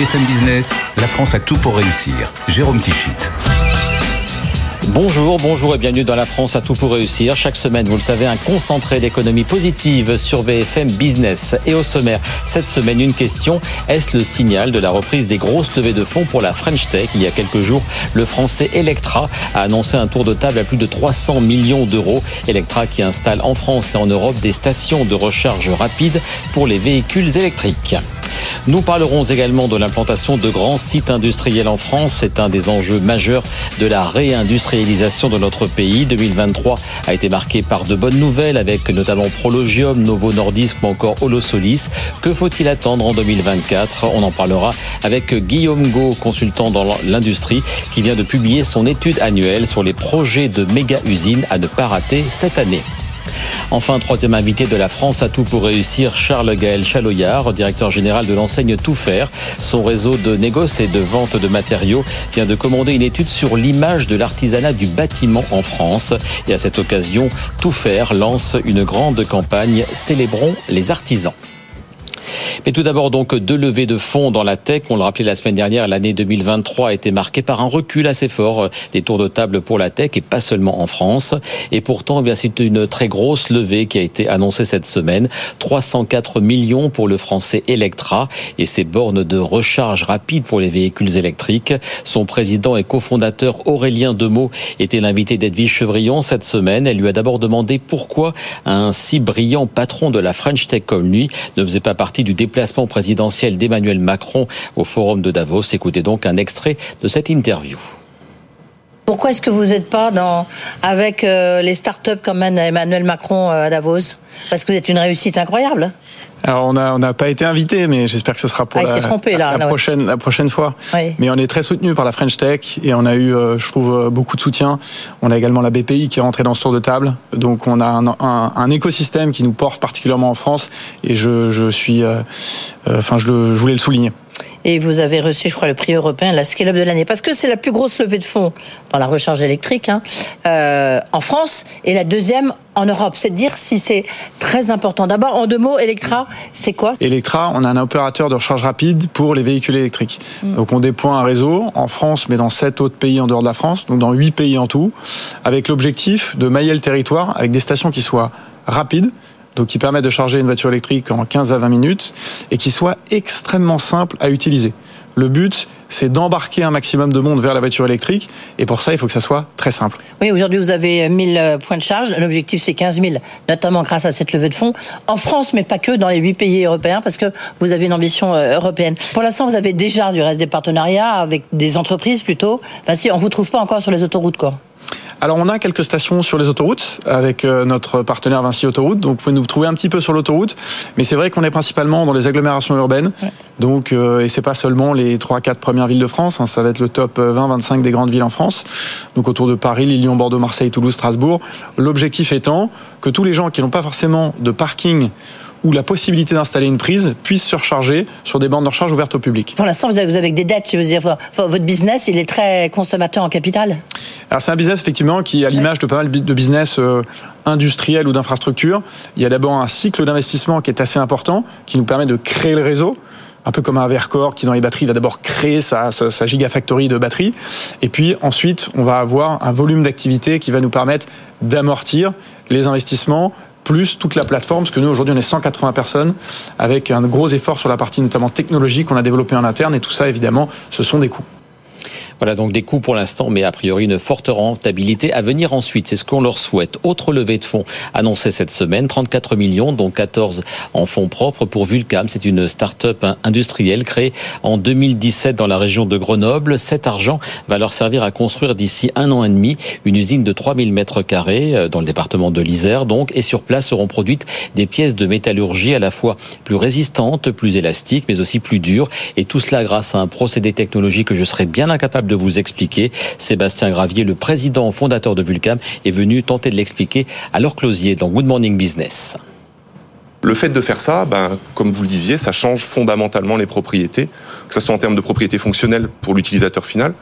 BFM Business, la France a tout pour réussir. Jérôme Tichit. Bonjour, bonjour et bienvenue dans la France à tout pour réussir. Chaque semaine, vous le savez, un concentré d'économie positive sur BFM Business. Et au sommaire, cette semaine, une question. Est-ce le signal de la reprise des grosses levées de fonds pour la French Tech Il y a quelques jours, le français Electra a annoncé un tour de table à plus de 300 millions d'euros. Electra qui installe en France et en Europe des stations de recharge rapide pour les véhicules électriques. Nous parlerons également de l'implantation de grands sites industriels en France. C'est un des enjeux majeurs de la réindustrialisation de notre pays. 2023 a été marqué par de bonnes nouvelles avec notamment Prologium, Novo Nordisk ou encore Holosolis. Que faut-il attendre en 2024 On en parlera avec Guillaume Go, consultant dans l'industrie, qui vient de publier son étude annuelle sur les projets de méga-usines à ne pas rater cette année. Enfin, troisième invité de la France à tout pour réussir, Charles Gaël Chaloyard, directeur général de l'enseigne Tout Faire. Son réseau de négoce et de vente de matériaux vient de commander une étude sur l'image de l'artisanat du bâtiment en France. Et à cette occasion, Tout Faire lance une grande campagne Célébrons les artisans. Mais tout d'abord, donc, deux levées de fonds dans la tech. On le rappelait la semaine dernière, l'année 2023 a été marquée par un recul assez fort euh, des tours de table pour la tech et pas seulement en France. Et pourtant, eh bien, c'est une très grosse levée qui a été annoncée cette semaine. 304 millions pour le français Electra et ses bornes de recharge rapide pour les véhicules électriques. Son président et cofondateur Aurélien Demeaux était l'invité d'Edwige Chevrillon cette semaine. Elle lui a d'abord demandé pourquoi un si brillant patron de la French Tech comme lui ne faisait pas partie du déplacement présidentiel d'Emmanuel Macron au Forum de Davos. Écoutez donc un extrait de cette interview. Pourquoi est-ce que vous n'êtes pas dans, avec euh, les startups comme Emmanuel Macron euh, à Davos? Parce que vous êtes une réussite incroyable. Alors on n'a on pas été invité, mais j'espère que ce sera pour ah, la, la, prochaine la prochaine fois. Mais on est très soutenu par la French Tech et on a eu, euh, je trouve, beaucoup de soutien. On a également la BPI qui est rentrée dans ce tour de table, donc on a un, un, un écosystème qui nous porte particulièrement en France et je, je suis, enfin je, je voulais le souligner et vous avez reçu, je crois, le prix européen, la Scale-up de l'année, parce que c'est la plus grosse levée de fonds dans la recharge électrique hein, euh, en France et la deuxième en Europe. C'est de dire si c'est très important. D'abord, en deux mots, Electra, c'est quoi? Electra, on a un opérateur de recharge rapide pour les véhicules électriques. Mm. Donc on déploie un réseau en France, mais dans sept autres pays en dehors de la France, donc dans huit pays en tout, avec l'objectif de mailler le territoire avec des stations qui soient rapides, donc qui permet de charger une voiture électrique en 15 à 20 minutes et qui soit extrêmement simple à utiliser. Le but, c'est d'embarquer un maximum de monde vers la voiture électrique. Et pour ça, il faut que ça soit très simple. Oui, aujourd'hui, vous avez 1000 euh, points de charge. L'objectif, c'est 15 000, notamment grâce à cette levée de fonds. En France, mais pas que, dans les 8 pays européens, parce que vous avez une ambition euh, européenne. Pour l'instant, vous avez déjà du reste des partenariats avec des entreprises plutôt. Enfin, si, on vous trouve pas encore sur les autoroutes, quoi. Alors on a quelques stations sur les autoroutes avec euh, notre partenaire Vinci Autoroute, donc vous pouvez nous trouver un petit peu sur l'autoroute, mais c'est vrai qu'on est principalement dans les agglomérations urbaines, donc euh, et c'est pas seulement les 3-4 premières villes de France, hein, ça va être le top 20-25 euh, des grandes villes en France, donc autour de Paris, Lyon, Bordeaux, Marseille, Toulouse, Strasbourg. L'objectif étant que tous les gens qui n'ont pas forcément de parking ou la possibilité d'installer une prise puisse se recharger sur des bandes de recharge ouvertes au public. Pour l'instant, vous avez des dettes, je veux dire, votre business, il est très consommateur en capital. Alors c'est un business effectivement qui, à l'image de pas mal de business euh, industriels ou d'infrastructures, il y a d'abord un cycle d'investissement qui est assez important, qui nous permet de créer le réseau, un peu comme un Vercor qui dans les batteries va d'abord créer sa, sa, sa, gigafactory de batteries. Et puis ensuite on va avoir un volume d'activité qui va nous permettre d'amortir les investissements plus toute la plateforme, parce que nous aujourd'hui on est 180 personnes avec un gros effort sur la partie notamment technologique qu'on a développé en interne et tout ça évidemment ce sont des coûts. Voilà donc des coûts pour l'instant, mais a priori une forte rentabilité à venir ensuite. C'est ce qu'on leur souhaite. Autre levée de fonds annoncée cette semaine, 34 millions, dont 14 en fonds propres pour Vulcam. C'est une start-up industrielle créée en 2017 dans la région de Grenoble. Cet argent va leur servir à construire d'ici un an et demi une usine de 3000 mètres carrés euh, dans le département de l'Isère, donc, et sur place seront produites des pièces de métallurgie à la fois plus résistantes, plus élastiques, mais aussi plus dures. Et tout cela grâce à un procédé technologique que je serais bien incapable de vous expliquer. Sébastien Gravier, le président fondateur de Vulcam, est venu tenter de l'expliquer à leur closier dans Good Morning Business. Le fait de faire ça, ben, comme vous le disiez, ça change fondamentalement les propriétés, que ce soit en termes de propriétés fonctionnelles pour l'utilisateur final,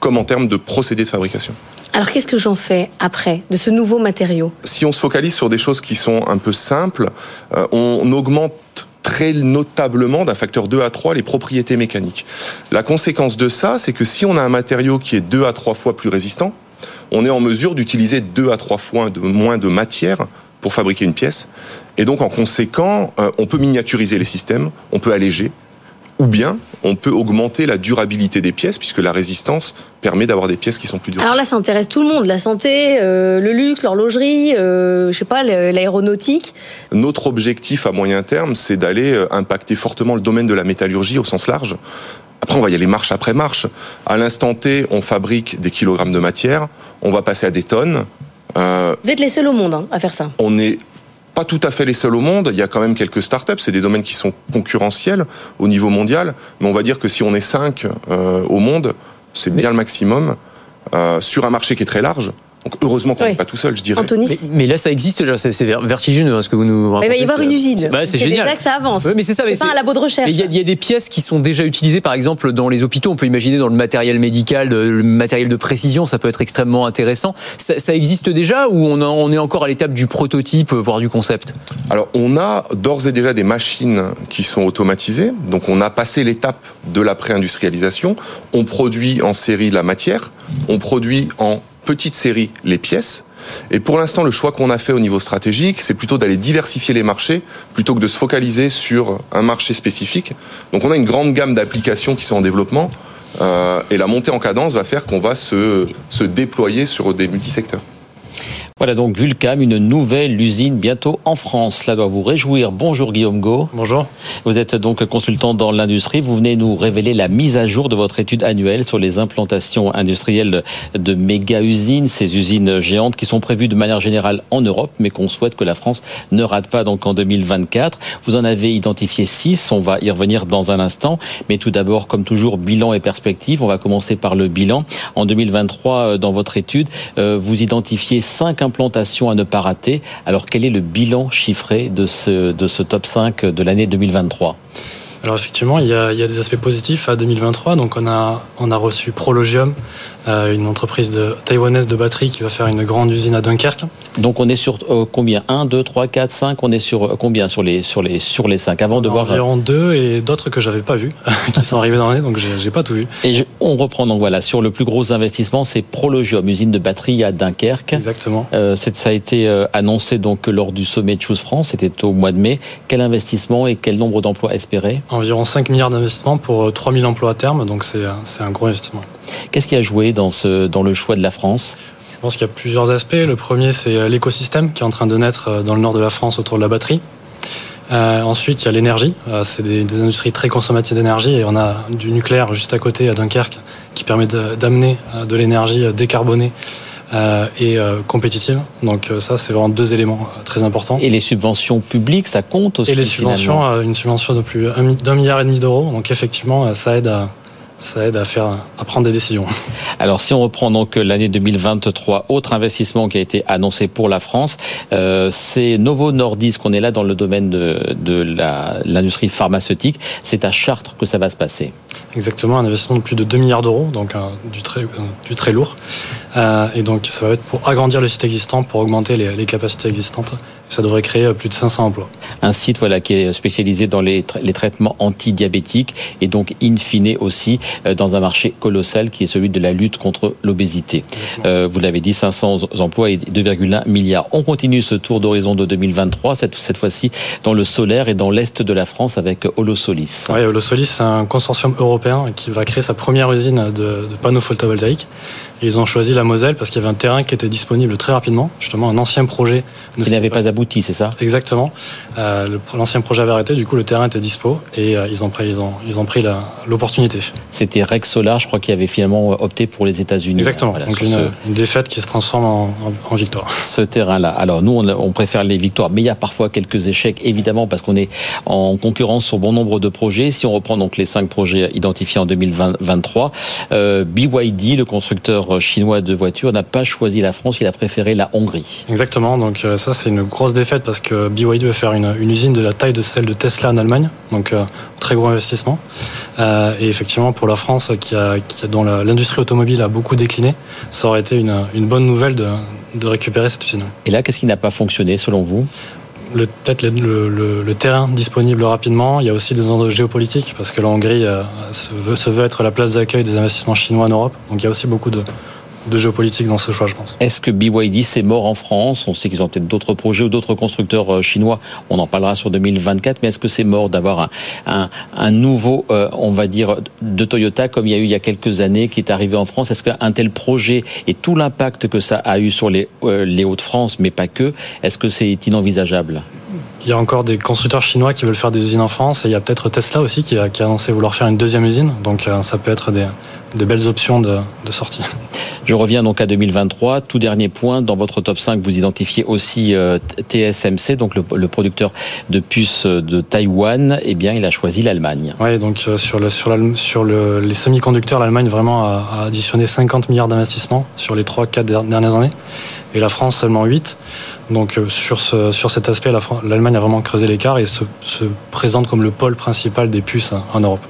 comme en termes de procédés de fabrication. Alors qu'est-ce que j'en fais après de ce nouveau matériau? Si on se focalise sur des choses qui sont un peu simples, euh, on augmente très notablement d'un facteur 2 à 3 les propriétés mécaniques. La conséquence de ça, c'est que si on a un matériau qui est 2 à 3 fois plus résistant, on est en mesure d'utiliser 2 à 3 fois de moins de matière pour fabriquer une pièce. Et donc, en conséquent, euh, on peut miniaturiser les systèmes, on peut alléger, ou bien on peut augmenter la durabilité des pièces puisque la résistance permet d'avoir des pièces qui sont plus durables. Alors là, ça intéresse tout le monde, la santé, euh, le luxe, l'horlogerie, euh, je sais pas, l'aéronautique. Notre objectif à moyen terme, c'est d'aller euh, impacter fortement le domaine de la métallurgie au sens large. Après, on va y aller marche après marche. À l'instant T, on fabrique des kilogrammes de matière, on va passer à des tonnes. Euh, Vous êtes les seuls au monde hein, à faire ça. On est pas tout à fait les seuls au monde. Il y a quand même quelques startups. C'est des domaines qui sont concurrentiels au niveau mondial. Mais on va dire que si on est cinq euh, au monde, c'est bien le maximum euh, sur un marché qui est très large. Donc heureusement qu'on n'est pas tout seul, je dirais. Anthony. Mais, mais, là, ça existe, c'est vertigineux hein, ce que vous nous racontez. Mais il va y avoir une usine. Bah, c'est génial. déjà que ça avance. mais c'est ça. C'est pas un labo de recherche. Il y, y, a des pièces qui sont déjà utilisées, par exemple, dans les hôpitaux. On peut imaginer dans le matériel médical, le matériel de précision, ça peut être extrêmement intéressant. Ça, ça existe déjà ou on, a, on est encore à l'étape du prototype, voire du concept? Alors, on a d'ores et déjà des machines qui sont automatisées. Donc, on a passé l'étape de la pré-industrialisation. On produit en série la matière. On produit en petite série les pièces. Et pour l'instant, le choix qu'on a fait au niveau stratégique, c'est plutôt d'aller diversifier les marchés plutôt que de se focaliser sur un marché spécifique. Donc on a une grande gamme d'applications qui sont en développement. Euh, et la montée en cadence va faire qu'on va se, se déployer sur des multisecteurs. Voilà donc Vulcam, une nouvelle usine bientôt en France. Cela doit vous réjouir. Bonjour Guillaume Go. Bonjour. Vous êtes donc consultant dans l'industrie. Vous venez nous révéler la mise à jour de votre étude annuelle sur les implantations industrielles de méga-usines, ces usines géantes qui sont prévues de manière générale en Europe, mais qu'on souhaite que la France ne rate pas donc en 2024. Vous en avez identifié six. On va y revenir dans un instant. Mais tout d'abord, comme toujours, bilan et perspective. On va commencer par le bilan. En 2023, dans votre étude, vous identifiez cinq implantations à ne pas rater. Alors quel est le bilan chiffré de ce, de ce top 5 de l'année 2023 alors effectivement, il y, a, il y, a, des aspects positifs à 2023. Donc on a, on a reçu Prologium, euh, une entreprise de, taïwanaise de batterie qui va faire une grande usine à Dunkerque. Donc on est sur euh, combien? 1, 2, 3, 4, 5 On est sur euh, combien sur les, sur les, sur les 5 Avant de voir... Environ 2 et d'autres que j'avais pas vus, qui sont arrivés dans l'année, donc j'ai pas tout vu. Et je, on reprend donc voilà, sur le plus gros investissement, c'est Prologium, usine de batterie à Dunkerque. Exactement. Ça a été annoncé donc lors du sommet de Choose France, c'était au mois de mai. Quel investissement et quel nombre d'emplois espérés Environ 5 milliards d'investissements pour 3000 emplois à terme, donc c'est un gros investissement. Qu'est-ce qui a joué dans, ce, dans le choix de la France? Je pense qu'il y a plusieurs aspects. Le premier, c'est l'écosystème qui est en train de naître dans le nord de la France autour de la batterie. Euh, ensuite, il y a l'énergie. Euh, c'est des, des, industries très consommatrices d'énergie et on a du nucléaire juste à côté à Dunkerque qui permet d'amener de, de l'énergie décarbonée euh, et euh, compétitive. Donc euh, ça, c'est vraiment deux éléments très importants. Et les subventions publiques, ça compte aussi Et les subventions, une subvention de plus d'un milliard et demi d'euros. Donc effectivement, ça aide à ça aide à faire à prendre des décisions. Alors si on reprend donc l'année 2023, autre investissement qui a été annoncé pour la France, euh, c'est Novo Nordisk. On est là dans le domaine de, de l'industrie pharmaceutique. C'est à Chartres que ça va se passer. Exactement, un investissement de plus de 2 milliards d'euros, donc euh, du très euh, du très lourd. Euh, et donc ça va être pour agrandir le site existant, pour augmenter les, les capacités existantes. Ça devrait créer plus de 500 emplois. Un site voilà qui est spécialisé dans les, tra les traitements antidiabétiques et donc in fine aussi euh, dans un marché colossal qui est celui de la lutte contre l'obésité. Euh, vous l'avez dit, 500 emplois et 2,1 milliards. On continue ce tour d'horizon de 2023, cette, cette fois-ci dans le solaire et dans l'est de la France avec Holosolis. Oui, Holosolis, c'est un consortium européen qui va créer sa première usine de, panneaux photovoltaïques. Et ils ont choisi la Moselle parce qu'il y avait un terrain qui était disponible très rapidement, justement un ancien projet. Qui n'avait pas abouti, c'est ça? Exactement. Euh, L'ancien projet avait arrêté, du coup le terrain était dispo et euh, ils ont pris, ils ont, ils ont pris l'opportunité. C'était Rex Solar, je crois, qui avait finalement opté pour les États-Unis. Exactement. Voilà, Donc une, ce... une, défaite qui se transforme en, en, en victoire. Ce terrain-là. Alors nous, on, on, préfère les victoires, mais il y a parfois quelques échecs, évidemment, parce qu'on est en concurrence sur bon nombre de projets. Si on reprend donc les cinq projets identifiés en 2023, euh, BYD, le constructeur chinois de voitures n'a pas choisi la France, il a préféré la Hongrie. Exactement, donc euh, ça c'est une grosse défaite parce que BYD veut faire une, une, usine de la taille de celle de Tesla en Allemagne, donc euh, très gros investissement. Euh, et effectivement pour la France qui a, qui a dont l'industrie automobile a beaucoup décliné, ça aurait été une, une bonne nouvelle de, de récupérer cette usine. Et là, qu'est-ce qui n'a pas fonctionné selon vous? Peut-être le, terrain disponible rapidement. Il y a aussi des enjeux géopolitiques parce que la Hongrie euh, veut, se veut être la place d'accueil des investissements chinois en Europe. Donc il y a aussi beaucoup de, de géopolitique dans ce choix, je pense. Est-ce que BYD c'est mort en France? On sait qu'ils ont peut-être d'autres projets ou d'autres constructeurs euh, chinois. On en parlera sur 2024. Mais est-ce que c'est mort d'avoir un, un, un nouveau, euh, on va dire, de Toyota comme il y a eu il y a quelques années qui est arrivé en France? Est-ce qu'un tel projet et tout l'impact que ça a eu sur les, euh, les Hauts-de-France, mais pas que, est-ce que c'est inenvisageable? Il y a encore des constructeurs chinois qui veulent faire des usines en France et il y a peut-être Tesla aussi qui a, qui a annoncé vouloir faire une deuxième usine. Donc euh, ça peut être des, des belles options de, de sortie. Je reviens donc à 2023. Tout dernier point, dans votre top 5, vous identifiez aussi euh, TSMC, donc le, le producteur de puces de Taïwan. Eh bien, il a choisi l'Allemagne. Oui, donc euh, sur, le, sur, sur le, les semi-conducteurs, l'Allemagne vraiment a, a additionné 50 milliards d'investissements sur les 3-4 dernières années et la France seulement 8. Donc euh, sur, ce, sur cet aspect, la l'Allemagne a vraiment creusé l'écart et se, se présente comme le pôle principal des puces hein, en Europe.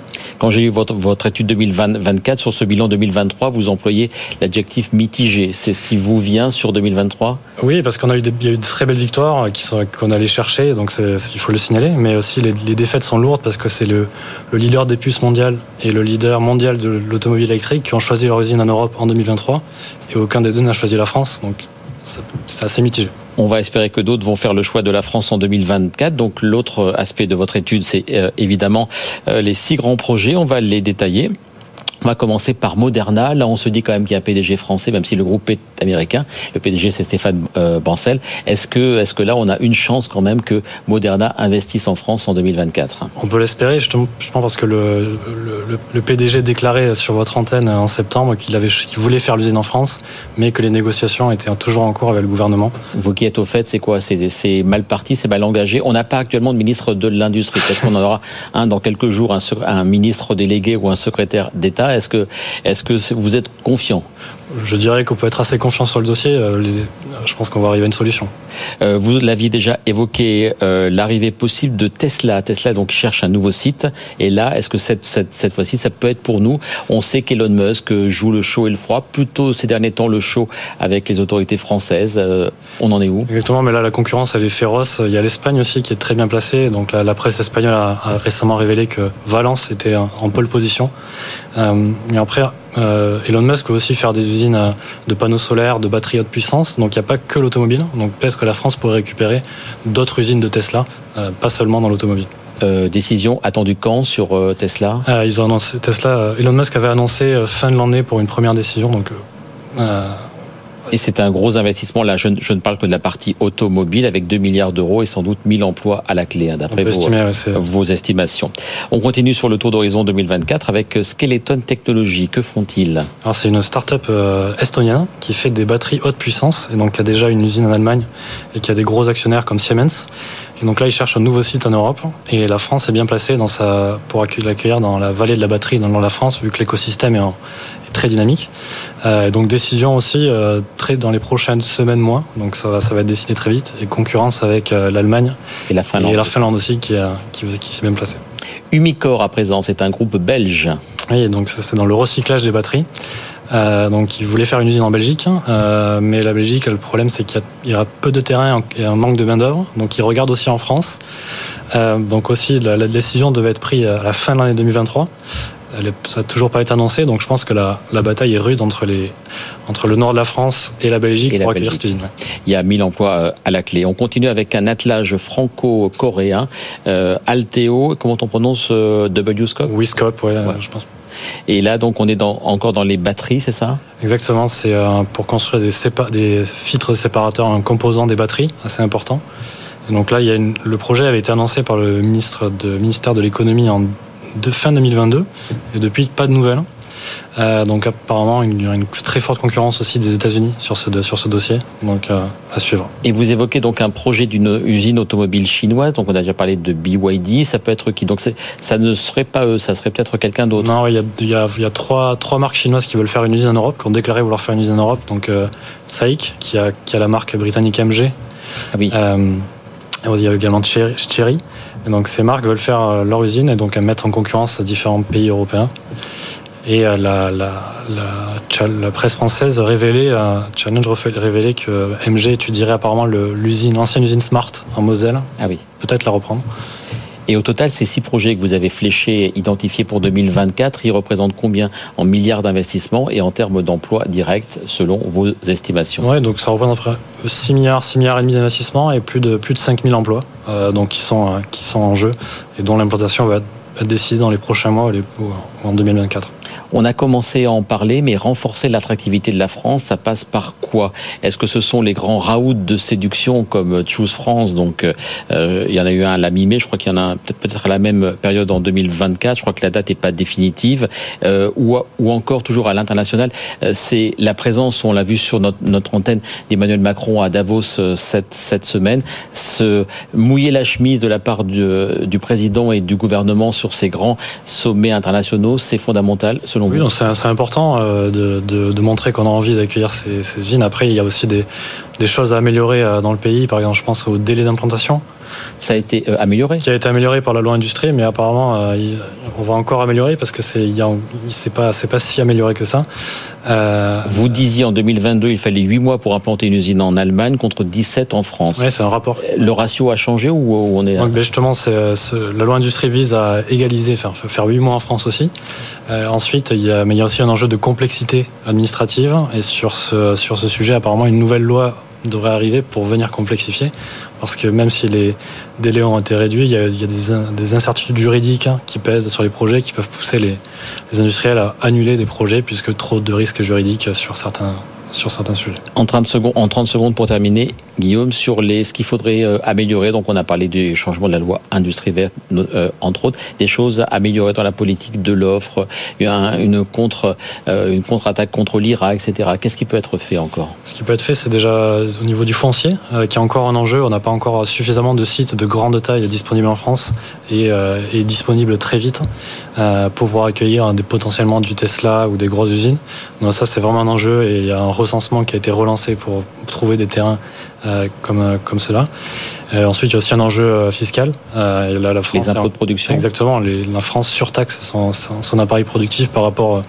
Quand j'ai eu votre, votre étude 2024 sur ce bilan 2023, vous employez l'adjectif mitigé. C'est ce qui vous vient sur 2023 Oui, parce qu'on a eu y a eu de très belles victoires euh, qu'on allait chercher, donc il faut le signaler. Mais aussi les, défaites sont lourdes parce que c'est le, le leader des puces mondiales et le leader mondial de l'automobile électrique qui ont choisi leur usine en Europe en 2023 et aucun des deux n'a choisi la France. Donc c'est assez mitigé. On va espérer que d'autres vont faire le choix de la France en 2024. Donc l'autre aspect de votre étude, c'est euh, évidemment euh, les six grands projets. On va les détailler. On va commencer par Moderna. Là, on se dit quand même qu'il y a un PDG français, même si le groupe est américain. Le PDG, c'est Stéphane euh, Bancel. Est-ce que, est-ce que là, on a une chance quand même que Moderna investisse en France en 2024 On peut l'espérer, justement, justement parce que le, le, le- le PDG déclarait sur votre antenne en septembre qu'il avait, qu'il voulait faire l'usine en France, mais que les négociations étaient toujours en cours avec le gouvernement. Vous qui êtes au fait, c'est quoi? C'est mal parti, c'est mal engagé. On n'a pas actuellement de ministre de l'Industrie. Peut-être qu'on en aura un dans quelques jours, un ministre délégué ou un secrétaire d'État. Est-ce que, est-ce que vous êtes confiant? Je dirais qu'on peut être assez confiant sur le dossier. euh, je pense qu'on va arriver à une solution. Euh, Vous l'aviez déjà évoqué, euh, l'arrivée possible de Tesla. Tesla donc cherche un nouveau site. Et là, est-ce que cette, cette, cette fois-ci, ça peut être pour nous? On sait qu'Elon Musk joue le chaud et le froid. Plutôt ces derniers temps le chaud avec les autorités françaises. On en est où? Exactement, mais là la concurrence elle est féroce. Il y a l'Espagne aussi qui est très bien placée. Donc la, la presse espagnole a, a récemment révélé que Valence était en, pole position. Euh, et après, euh, Elon Musk veut aussi faire des usines euh, de panneaux solaires, de batteries haute puissance. Donc il n'y a pas que l'automobile. Donc peut-être que la France pourrait récupérer d'autres usines de Tesla, euh, pas seulement dans l'automobile. Euh, Décision attendue quand sur euh, Tesla? Euh, ils ont annoncé Tesla. Elon Musk avait annoncé fin de l'année pour une première décision. Donc Et c'est un gros investissement. Là, je, ne- je ne parle que de la partie automobile avec 2 milliards d'euros et sans doute 1000 emplois à la clé, hein, d'après vos, estimer, ouais, c'est- vos estimations. On continue sur le tour d'horizon 2024 avec Skeleton Technologies. Que font-ils? Alors c'est une start-up euh, estonienne qui fait des batteries haute puissance et donc qui a déjà une usine en Allemagne et qui a des gros actionnaires comme Siemens. Et donc là, ils cherchent un nouveau site en Europe et la France est bien placée dans sa, pour accue- l'accueillir dans la vallée de la batterie dans le nord de la France vu que l'écosystème est, en- très dynamique. Euh, donc décision aussi euh, très dans les prochaines semaines, mois. Donc ça va, ça va être décidé très vite et concurrence avec euh, l'Allemagne Et la Finlande et la Finlande aussi qui, a- qui, qui s'est bien placée. Umicore à présent, c'est un groupe belge. Oui, donc c'est dans le recyclage des batteries. Donc ils voulaient faire une usine en Belgique, euh, mais la Belgique, le problème c'est qu'il y a- y, aura peu de terrain et un manque de main d'œuvre. Donc ils regardent aussi en France. Donc aussi la, la décision devait être prise à la fin de l'année 2023. Elle ça n'a toujours pas été annoncé, donc je pense que la, la bataille est rude entre, les, entre le nord de la France et la Belgique Et la pour accueillir Belgique. cette usine. ouais. Il y a 1000 emplois euh, à la clé. On continue avec un attelage franco-coréen, euh, Alteo, comment on prononce euh, W-Scope Wiscop, ouais, je pense. Et là, donc, on est dans, encore dans les batteries, c'est ça? Exactement, c'est euh, pour construire des, sépa- des filtres séparateurs en composant des batteries, assez important. Et donc là, il y a une- le projet avait été annoncé par le ministre de, ministère de l'économie en de fin 2022, et depuis, pas de nouvelles. Euh, donc apparemment, il y a une très forte concurrence aussi des États-Unis sur ce, sur ce dossier, donc euh, à suivre. Et vous évoquez donc un projet d'une usine automobile chinoise, donc on a déjà parlé de BYD, ça peut être qui? Donc ça ne serait pas eux, ça serait peut-être quelqu'un d'autre. Non, il y a, il y a, il y a trois, trois marques chinoises qui veulent faire une usine en Europe, qui ont déclaré vouloir faire une usine en Europe. Donc euh, SAIC, qui a, qui a la marque britannique MG, Ah oui. Il y a également Cherry. Et donc ces marques veulent faire euh, leur usine et donc euh, mettre en concurrence différents pays européens. Et euh, la, la, la, la, presse française révélait, Challenge révélait que MG étudierait apparemment l'usine, l'ancienne usine Smart en Moselle. Ah oui. Peut-être la reprendre. Et au total, ces six projets que vous avez fléchés, identifiés pour 2024, ils représentent combien en milliards d'investissements et en termes d'emplois directs, selon vos estimations Oui, donc ça représente à peu près 6 milliards, 6 milliards et demi d'investissements et plus de, plus de 5000 emplois euh, donc qui, sont, euh, qui sont en jeu et dont l'implantation va être décidée dans les prochains mois ou en 2024. On a commencé à en parler, mais renforcer l'attractivité de la France, ça passe par quoi? Est-ce que ce sont les grands raouts de séduction comme Choose France? Donc, euh, il y en a eu un à la mi-mai, je crois qu'il y en a peut-être à la même période en 2024. Je crois que la date n'est pas définitive. Euh, ou, encore toujours à l'international, euh, c'est la présence, on l'a vu sur notre, antenne d'Emmanuel Macron à Davos euh, cette, semaine, se mouiller la chemise de la part du, président et du gouvernement sur ces grands sommets internationaux, c'est fondamental oui, c'est important euh, de, de, de, montrer qu'on a envie d'accueillir ces, ces. Après, il y a aussi des, des choses à améliorer euh, dans le pays. Par exemple, je pense au délai d'implantation ça a été euh, amélioré Qui a été amélioré par la loi industrie, mais apparemment, euh, on va encore améliorer parce que c'est, pas, pas si amélioré que ça. Euh, Vous disiez en 2022, il fallait 8 mois pour implanter une usine en Allemagne contre 17 en France. Oui, c'est un rapport. Le ratio a changé ou on est Donc, ben justement, c'est, la loi industrie vise à égaliser, faire, faire 8 mois en France aussi. Euh, ensuite, il y a, mais il y a aussi un enjeu de complexité administrative et sur ce, sur ce sujet, apparemment, une nouvelle loi devrait arriver pour venir complexifier. Parce que même si les délais ont été réduits, il y a, des, des, incertitudes juridiques hein, qui pèsent sur les projets, qui peuvent pousser les, industriels à annuler des projets, puisque trop de risques juridiques sur certains, sur certains sujets. En 30 secondes, en 30 secondes pour terminer, Guillaume, sur les, ce qu'il faudrait euh, améliorer. Donc, on a parlé du changement de la loi industrie verte, euh, entre autres, des choses à améliorer dans la politique de l'offre, une contre, euh, une contre-attaque contre l'IRA, etc. Qu'est-ce qui peut être fait encore? Ce qui peut être fait, c'est déjà au niveau du foncier, qui est encore un enjeu. On n'a pas encore suffisamment de sites de grande taille disponibles en France et, et disponibles très vite pour pouvoir accueillir des, potentiellement du Tesla ou des grosses usines. Ça, c'est vraiment un enjeu et il y a un recensement qui a été relancé pour trouver des terrains comme, euh, comme cela. Euh, ensuite, il y a aussi un enjeu fiscal. Là, la France, les impôts de production. Exactement. Les, la France surtaxe son, son, appareil productif par rapport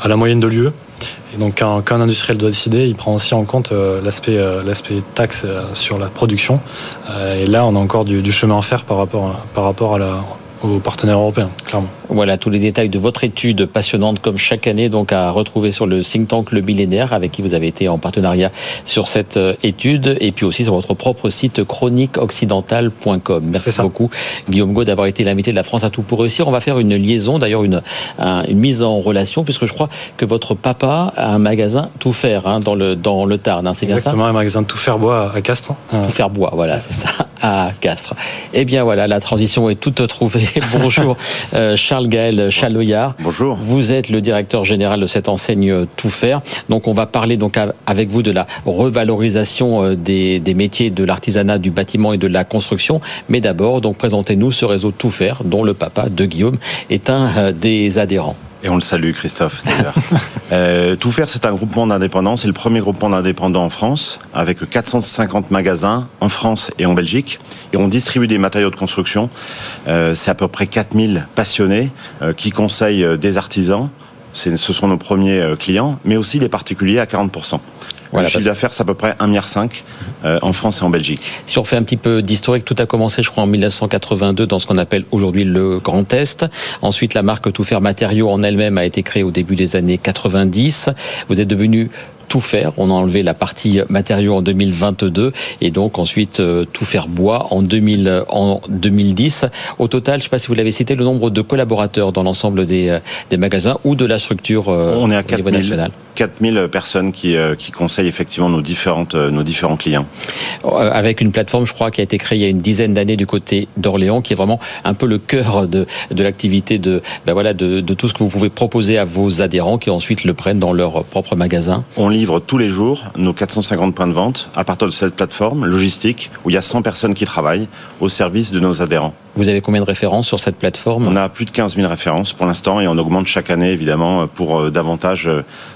à la moyenne de l'UE. Et donc, quand, quand, un industriel doit décider, il prend aussi en compte l'aspect l'aspect taxe sur la production. et là, on a encore du, du chemin à faire par rapport par rapport à la aux partenaires européens, clairement. Voilà tous les détails de votre étude passionnante comme chaque année, donc à retrouver sur le think tank Le Millénaire, avec qui vous avez été en partenariat sur cette euh, étude, et puis aussi sur votre propre site chroniqueoccidentale.com. Merci beaucoup, Guillaume Gaud, d'avoir été l'invité de la France à tout pour réussir. On va faire une liaison, d'ailleurs une, une mise en relation, puisque je crois que votre papa a un magasin tout faire hein, dans le dans le Tarn, hein, c'est bien ça? Exactement, un magasin tout faire bois à Castres. Tout faire bois, voilà, c'est ça, à Castres. Eh bien voilà, la transition est toute trouvée. Bonjour euh, Charles Gaël Chaloyard. Bonjour. Vous êtes le directeur général de cette enseigne Tout Faire. Donc on va parler donc avec vous de la revalorisation euh, des, des métiers de l'artisanat, du bâtiment et de la construction. Mais d'abord, donc présentez-nous ce réseau Tout Faire dont le papa de Guillaume est un euh, des adhérents. Et on le salue, Christophe. euh, Tout faire, c'est un groupement d'indépendants. C'est le premier groupement d'indépendants en France, avec 450 magasins en France et en Belgique. Et on distribue des matériaux de construction. Euh, c'est à peu près 4000 passionnés euh, qui conseillent des artisans. Ce sont nos premiers clients, mais aussi des particuliers à 40%. Voilà, le chiffre d'affaires, c'est à peu près 1,5 milliard euh, en France et en Belgique. Si on fait un petit peu d'historique, tout a commencé, je crois, en 1982 dans ce qu'on appelle aujourd'hui le Grand Est. Ensuite, la marque Tout Faire Matériaux en elle-même a été créée au début des années 90. Vous êtes devenu tout faire. On a enlevé la partie matériaux en 2022 et donc ensuite euh, tout faire bois en, 2000, en 2010. Au total, je ne sais pas si vous l'avez cité, le nombre de collaborateurs dans l'ensemble des, euh, des magasins ou de la structure euh, On est à 4 au niveau national. 4000 personnes qui, euh, qui conseillent effectivement nos, différentes, euh, nos différents clients. Avec une plateforme, je crois, qui a été créée il y a une dizaine d'années du côté d'Orléans, qui est vraiment un peu le cœur de, de l'activité de, ben voilà, de, de, tout ce que vous pouvez proposer à vos adhérents qui ensuite le prennent dans leur propre magasin. On livre tous les jours nos 450 points de vente à partir de cette plateforme logistique où il y a 100 personnes qui travaillent au service de nos adhérents. Vous avez combien de références sur cette plateforme? On a plus de 15 000 références pour l'instant et on augmente chaque année évidemment pour davantage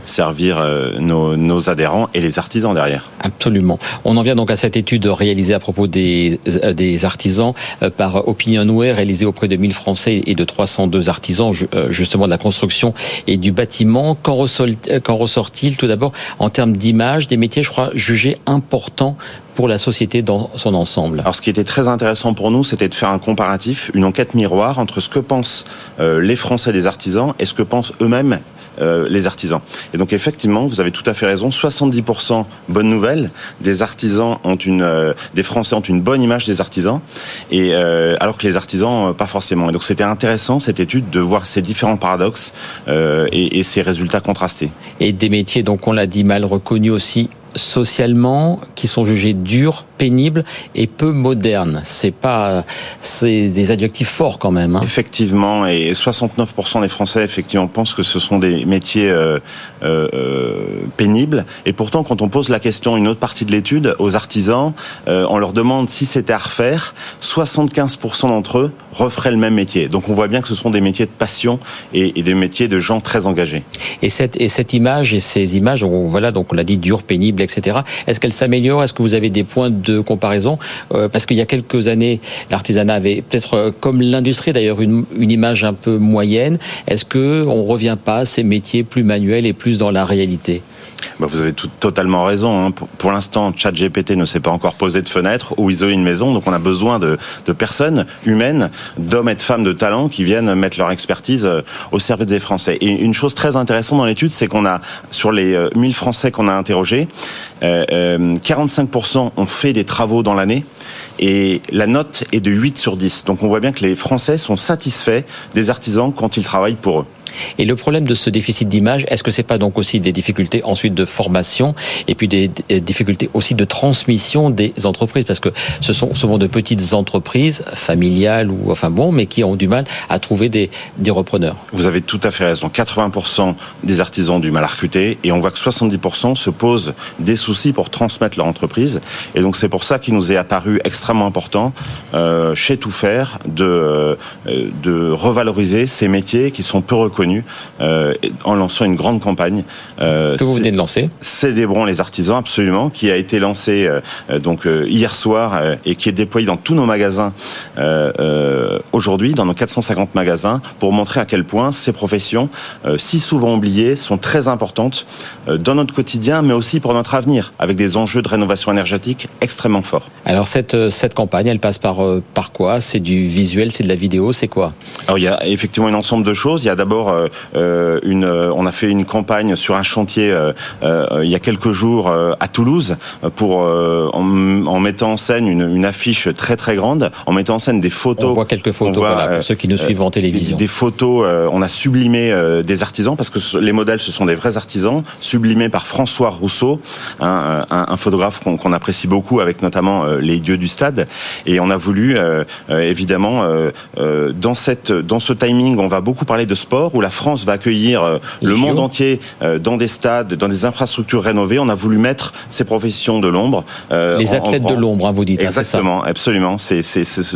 servir servir nos, nos adhérents et les artisans derrière. Absolument. On en vient donc à cette étude réalisée à propos des, des artisans par Opinionware, réalisée auprès de 1000 Français et de 302 artisans, justement de la construction et du bâtiment. Qu'en ressort-il tout d'abord en termes d'image des métiers, je crois, jugés importants pour la société dans son ensemble? Alors ce qui était très intéressant pour nous, c'était de faire un comparatif, une enquête miroir entre ce que pensent euh, les Français des artisans et ce que pensent eux-mêmes euh, les artisans. Et donc effectivement, vous avez tout à fait raison. 70% bonne nouvelle. Des artisans ont une, euh, des Français ont une bonne image des artisans, et alors que les artisans pas forcément. Et donc c'était intéressant cette étude de voir ces différents paradoxes et, et ces résultats contrastés. Et des métiers donc on l'a dit mal reconnus aussi socialement qui sont jugés durs, pénibles et peu modernes. C'est pas, c'est des adjectifs forts quand même. Hein. Effectivement, et 69% des Français effectivement pensent que ce sont des métiers euh, euh, euh, pénibles. Et pourtant, quand on pose la question, une autre partie de l'étude, aux artisans, on leur demande si c'était à refaire. 75% d'entre eux referaient le même métier. Donc on voit bien que ce sont des métiers de passion et, et des métiers de gens très engagés. Et cette, et cette image et ces images, on, voilà, donc on l'a dit, dur, pénible, etc. Est-ce qu'elle s'améliore Est-ce que vous avez des points de comparaison euh, Parce qu'il y a quelques années, l'artisanat avait peut-être, euh, comme l'industrie d'ailleurs, une, une, image un peu moyenne. Est-ce que on revient pas à ces métiers plus manuels et plus dans la réalité? Bah, vous avez tout, totalement raison. Hein. Pour, pour l'instant, ChatGPT ne s'est pas encore posé de fenêtre ou isolé une maison, donc on a besoin de, de personnes humaines, d'hommes et de femmes de talent qui viennent mettre leur expertise euh, au service des Français. Et une chose très intéressante dans l'étude, c'est qu'on a, sur les 1000 Français qu'on a interrogés, euh, euh, 45% ont fait des travaux dans l'année et la note est de 8 sur 10. Donc on voit bien que les Français sont satisfaits des artisans quand ils travaillent pour eux. Et le problème de ce déficit d'image, est-ce que c'est pas donc aussi des difficultés ensuite de formation et puis des difficultés aussi de transmission des entreprises? Parce que ce sont souvent de petites entreprises familiales ou enfin bon, mais qui ont du mal à trouver des, des repreneurs. Vous avez tout à fait raison. 80% des artisans ont du mal à recruter et on voit que 70% se posent des soucis pour transmettre leur entreprise. Et donc c'est pour ça qu'il nous est apparu extrêmement important euh, chez Tout Faire de, euh, de revaloriser ces métiers qui sont peu reconnus euh, en lançant une grande campagne. Euh, que vous venez de lancer Célébrons les artisans, absolument, qui a été lancé euh, donc hier soir et qui est déployé dans tous nos magasins aujourd'hui, dans nos 450 magasins, pour montrer à quel point ces professions, si souvent oubliées, sont très importantes dans notre quotidien, mais aussi pour notre avenir, avec des enjeux de rénovation énergétique extrêmement forts. Alors cette, cette campagne, elle passe par, par quoi? C'est du visuel, c'est de la vidéo, c'est quoi? Alors il y a effectivement un ensemble de choses. Il y a d'abord euh, euh, une, euh, on a fait une campagne sur un chantier il y a quelques jours à Toulouse pour en, mettant en scène une, affiche très très grande, en mettant en scène des photos. On voit quelques photos voilà, pour ceux qui nous suivent en télévision. Des, photos, on a sublimé des artisans parce que les modèles ce sont des vrais artisans, sublimés par François Rousseau, un, un, photographe qu'on apprécie beaucoup avec notamment les dieux du stade. Et on a voulu évidemment dans cette dans ce timing, on va beaucoup parler de sport où la France va accueillir euh, le monde entier euh, dans des stades, dans des infrastructures rénovées. On a voulu mettre ces professions de l'ombre. Euh, les athlètes de l'ombre, hein, vous dites. Hein, Exactement, absolument. C'est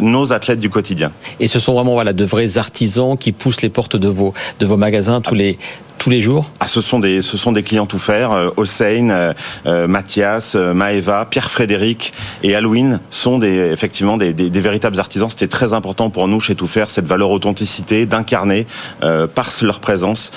nos athlètes du quotidien. Et ce sont vraiment voilà de vrais artisans qui poussent les portes de vos de vos magasins tous les tous les jours ah, ce sont des ce sont des clients tout faire. Euh, Hossein, euh, euh, Mathias, Maeva, Pierre Frédéric et Halloween sont des effectivement des, des, des véritables artisans. C'était très important pour nous chez Tout faire cette valeur authenticité d'incarner par leur présence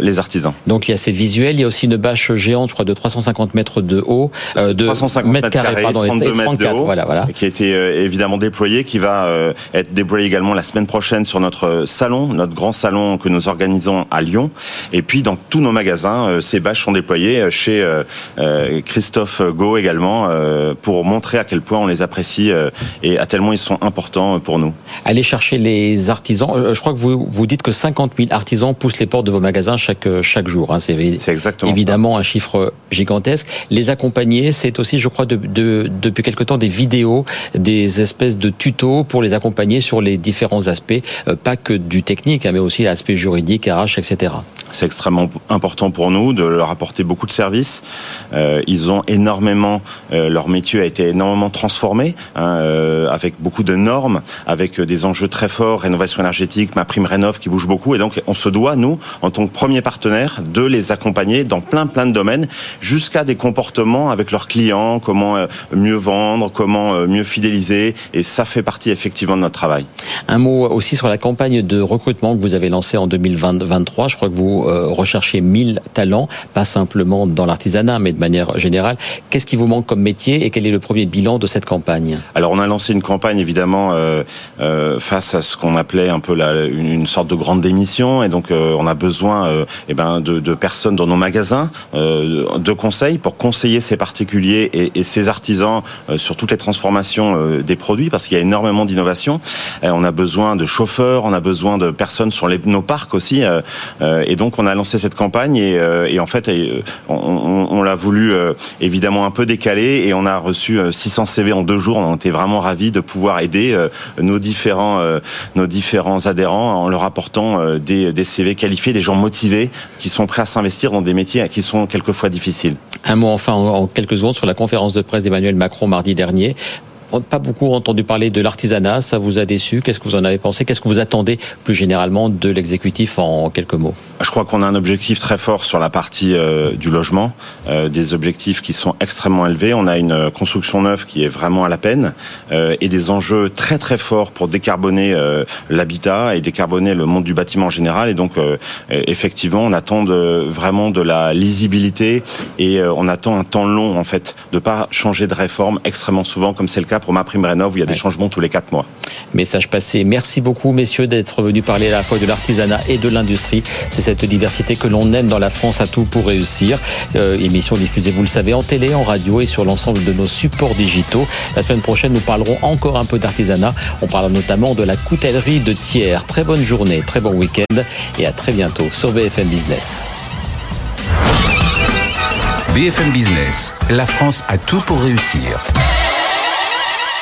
les artisans. Donc il y a ces visuels, il y a aussi une bâche géante, je crois de 350 mètres de haut, de 350 mètres carrés, pardon, 32 mètres de haut, voilà, voilà. qui a été évidemment déployé, qui va être déployé également la semaine prochaine sur notre salon, notre grand salon que nous organisons à Lyon. Et puis dans tous nos magasins, euh, ces bâches sont déployées euh, chez euh, Christophe Go également pour montrer à quel point on les apprécie et à tellement ils sont importants pour nous. Allez chercher les artisans. Je crois que vous vous dites que 50 000 artisans poussent les portes de vos magasins chaque chaque jour. Hein. C'est exactement évidemment un chiffre gigantesque. Les accompagner, c'est aussi, je crois, de, de, depuis quelque temps des vidéos, des espèces de tutos pour les accompagner sur les différents aspects, pas que du technique, hein, mais aussi l'aspect juridique, RH, etc. C'est extrêmement important pour nous de leur apporter beaucoup de services. Euh, ils ont énormément, euh, leur métier a été énormément transformé hein, euh, avec beaucoup de normes, avec des enjeux très forts, rénovation énergétique, ma prime rénov qui bouge beaucoup. Et donc on se doit, nous, en tant que premier partenaire, de les accompagner dans plein plein de domaines, jusqu'à des comportements avec leurs clients, comment mieux vendre, comment mieux fidéliser. Et ça fait partie effectivement de notre travail. Un mot aussi sur la campagne de recrutement que vous avez lancée en 2023. Je crois que vous euh, recherchez 1000 talents, pas simplement dans l'artisanat, mais de manière générale. Qu'est-ce qui vous manque comme métier et quel est le premier bilan de cette campagne? Alors on a lancé une campagne évidemment euh, euh, face à ce qu'on appelait un peu la, une, sorte de grande démission et donc on a besoin eh ben, de, personnes dans nos magasins de conseils pour conseiller ces particuliers et, ces artisans sur toutes les transformations des produits parce qu'il y a énormément d'innovation. on a besoin de chauffeurs, on a besoin de personnes sur nos parcs aussi et donc donc on a lancé cette campagne et, euh, en fait euh, on, l'a voulu euh, évidemment un peu décaler et on a reçu 600 CV en deux jours. On était vraiment ravis de pouvoir aider nos différents adhérents en leur apportant des CV qualifiés, des gens motivés qui sont prêts à s'investir dans des métiers qui sont quelquefois difficiles. Un mot enfin en quelques secondes sur la conférence de presse d'Emmanuel Macron mardi dernier pas beaucoup entendu parler de l'artisanat. Ça vous a déçu? Qu'est-ce que vous en avez pensé? Qu'est-ce que vous attendez plus généralement de l'exécutif en quelques mots? Je crois qu'on a un objectif très fort sur la partie euh, du logement, euh, des objectifs qui sont extrêmement élevés. On a une construction neuve qui est vraiment à la peine euh, et des enjeux très très forts pour décarboner l'habitat et décarboner le monde du bâtiment en général. Et donc effectivement, on attend vraiment de la lisibilité et on attend un temps long en fait de pas changer de réforme extrêmement souvent comme c'est le cas pour ma prime rénov, il y a des changements tous les quatre mois. Message passé. Merci beaucoup, messieurs, d'être venus parler à la fois de l'artisanat et de l'industrie. C'est cette diversité que l'on aime dans la France à tout pour réussir. Euh, émission diffusée, vous le savez, en télé, en radio et sur l'ensemble de nos supports digitaux. La semaine prochaine, nous parlerons encore un peu d'artisanat. On parle notamment de la coutellerie de Thiers. Très bonne journée, très bon week-end et à très bientôt sur BFM Business. BFM Business, la France a tout pour réussir.